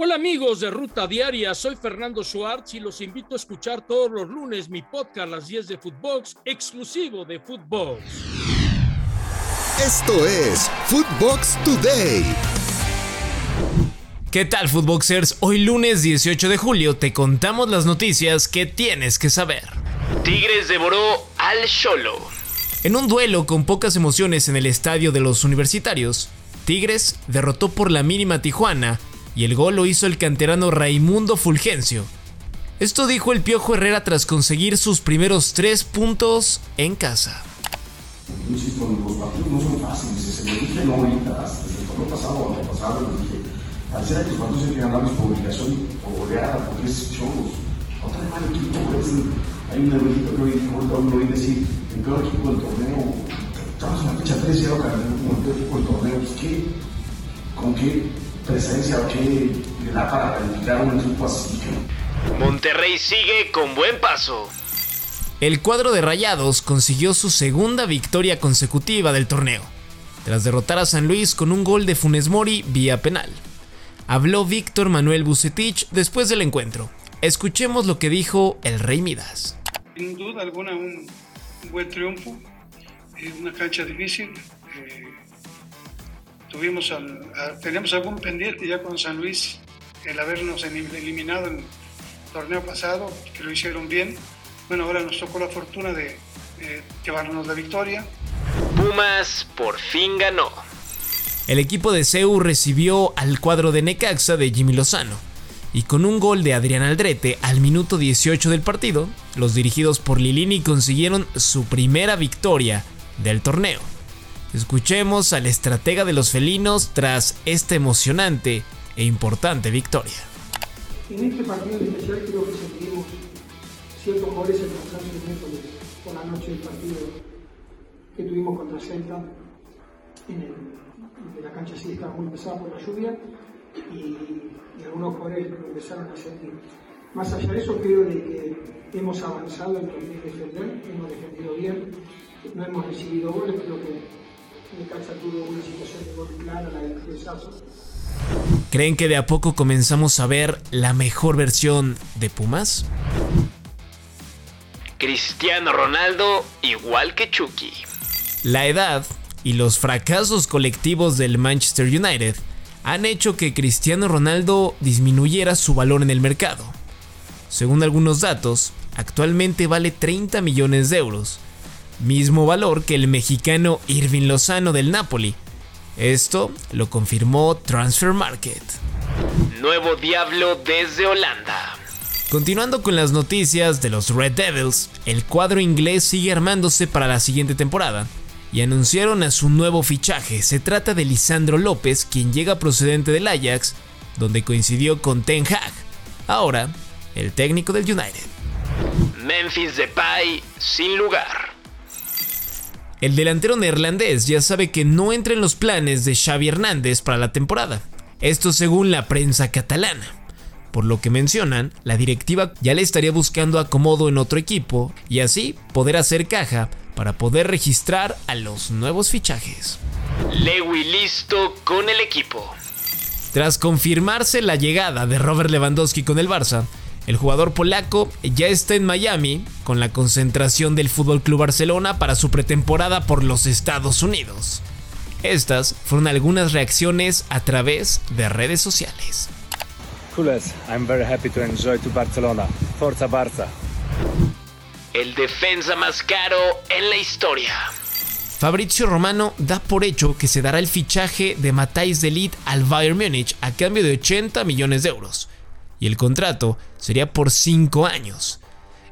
Hola amigos de Ruta Diaria, soy Fernando Schwartz y los invito a escuchar todos los lunes mi podcast Las 10 de Footbox, exclusivo de Footbox. Esto es Footbox Today. ¿Qué tal Footboxers? Hoy lunes 18 de julio te contamos las noticias que tienes que saber. Tigres devoró al Cholo. En un duelo con pocas emociones en el estadio de los universitarios, Tigres derrotó por la mínima Tijuana y el gol lo hizo el canterano Raimundo Fulgencio. Esto dijo el Piojo Herrera tras conseguir sus primeros tres puntos en casa. Insisto, los partidos no son fáciles, se me dije no ahorita, desde el pasado o pasado les dije, ser que los partidos que ganarlos por obligación, por goleada, porque es cholos. Otra vez mal equipo, hay un erudito que hoy, ahorita uno oí decir, el peor equipo del torneo, estamos en la fecha 13 y ahora como el peor equipo del torneo, pues ¿qué? ¿Con qué? Presencia o qué da para calificar un equipo así. Monterrey sigue con buen paso. El cuadro de Rayados consiguió su segunda victoria consecutiva del torneo, tras derrotar a San Luis con un gol de Funes Mori vía penal. Habló Víctor Manuel Bucetich después del encuentro. Escuchemos lo que dijo el Rey Midas. Sin duda alguna un buen triunfo, en una cancha difícil, eh, tuvimos tenemos algún pendiente ya con San Luis, el habernos eliminado en el torneo pasado, que lo hicieron bien. Bueno, ahora nos tocó la fortuna de llevarnos la victoria. Pumas por fin ganó. El equipo de CEU recibió al cuadro de Necaxa de Jimmy Lozano. Y con un gol de Adrián Aldrete al minuto 18 del partido, los dirigidos por Lilini consiguieron su primera victoria del torneo. Escuchemos al estratega de los felinos tras esta emocionante e importante victoria. En este partido especial creo que sentimos ciertos goles en el por la noche del partido que tuvimos contra Celta. En, la cancha sí estaba muy pesada por la lluvia y, algunos lo empezaron a sentir. Más allá de eso, creo de que hemos avanzado en defender, hemos defendido bien, no hemos recibido goles, creo que ¿Creen que de a poco comenzamos a ver la mejor versión de Pumas? Cristiano Ronaldo igual que Chucky. La edad y los fracasos colectivos del Manchester United han hecho que Cristiano Ronaldo disminuyera su valor en el mercado. Según algunos datos, actualmente vale 30 millones de euros, mismo valor que el mexicano Irving Lozano del Napoli. Esto lo confirmó Transfer Market. Nuevo Diablo desde Holanda. Continuando con las noticias de los Red Devils, el cuadro inglés sigue armándose para la siguiente temporada y anunciaron a su nuevo fichaje. Se trata de Lisandro López, quien llega procedente del Ajax, donde coincidió con Ten Hag, ahora el técnico del United. Memphis Depay sin lugar. El delantero neerlandés ya sabe que no entra en los planes de Xavi Hernández para la temporada. Esto según la prensa catalana. Por lo que mencionan, la directiva ya le estaría buscando acomodo en otro equipo y así poder hacer caja para poder registrar a los nuevos fichajes. Lewy listo con el equipo. Tras confirmarse la llegada de Robert Lewandowski con el Barça, el jugador polaco ya está en Miami con la concentración del Fútbol Club Barcelona para su pretemporada por los Estados Unidos. Estas fueron algunas reacciones a través de redes sociales. I'm very happy to enjoy to Barcelona. Forza Barça. El defensa más caro en la historia. Fabrizio Romano da por hecho que se dará el fichaje de Matthijs de Ligt al Bayern Múnich a cambio de 80 millones de euros y el contrato sería por 5 años.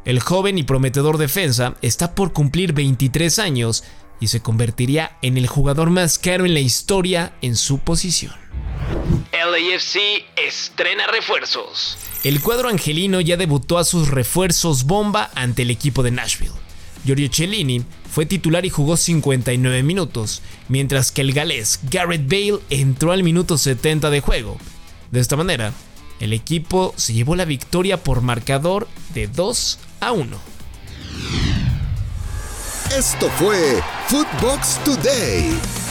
El joven y prometedor defensa está por cumplir 23 años y se convertiría en el jugador más caro en la historia en su posición. LAFC estrena refuerzos. El cuadro angelino ya debutó a sus refuerzos bomba ante el equipo de Nashville. Giorgio Cellini fue titular y jugó 59 minutos, mientras que el galés Garrett Bale entró al minuto 70 de juego. De esta manera, el equipo se llevó la victoria por marcador de 2 a 1. Esto fue Footbox Today.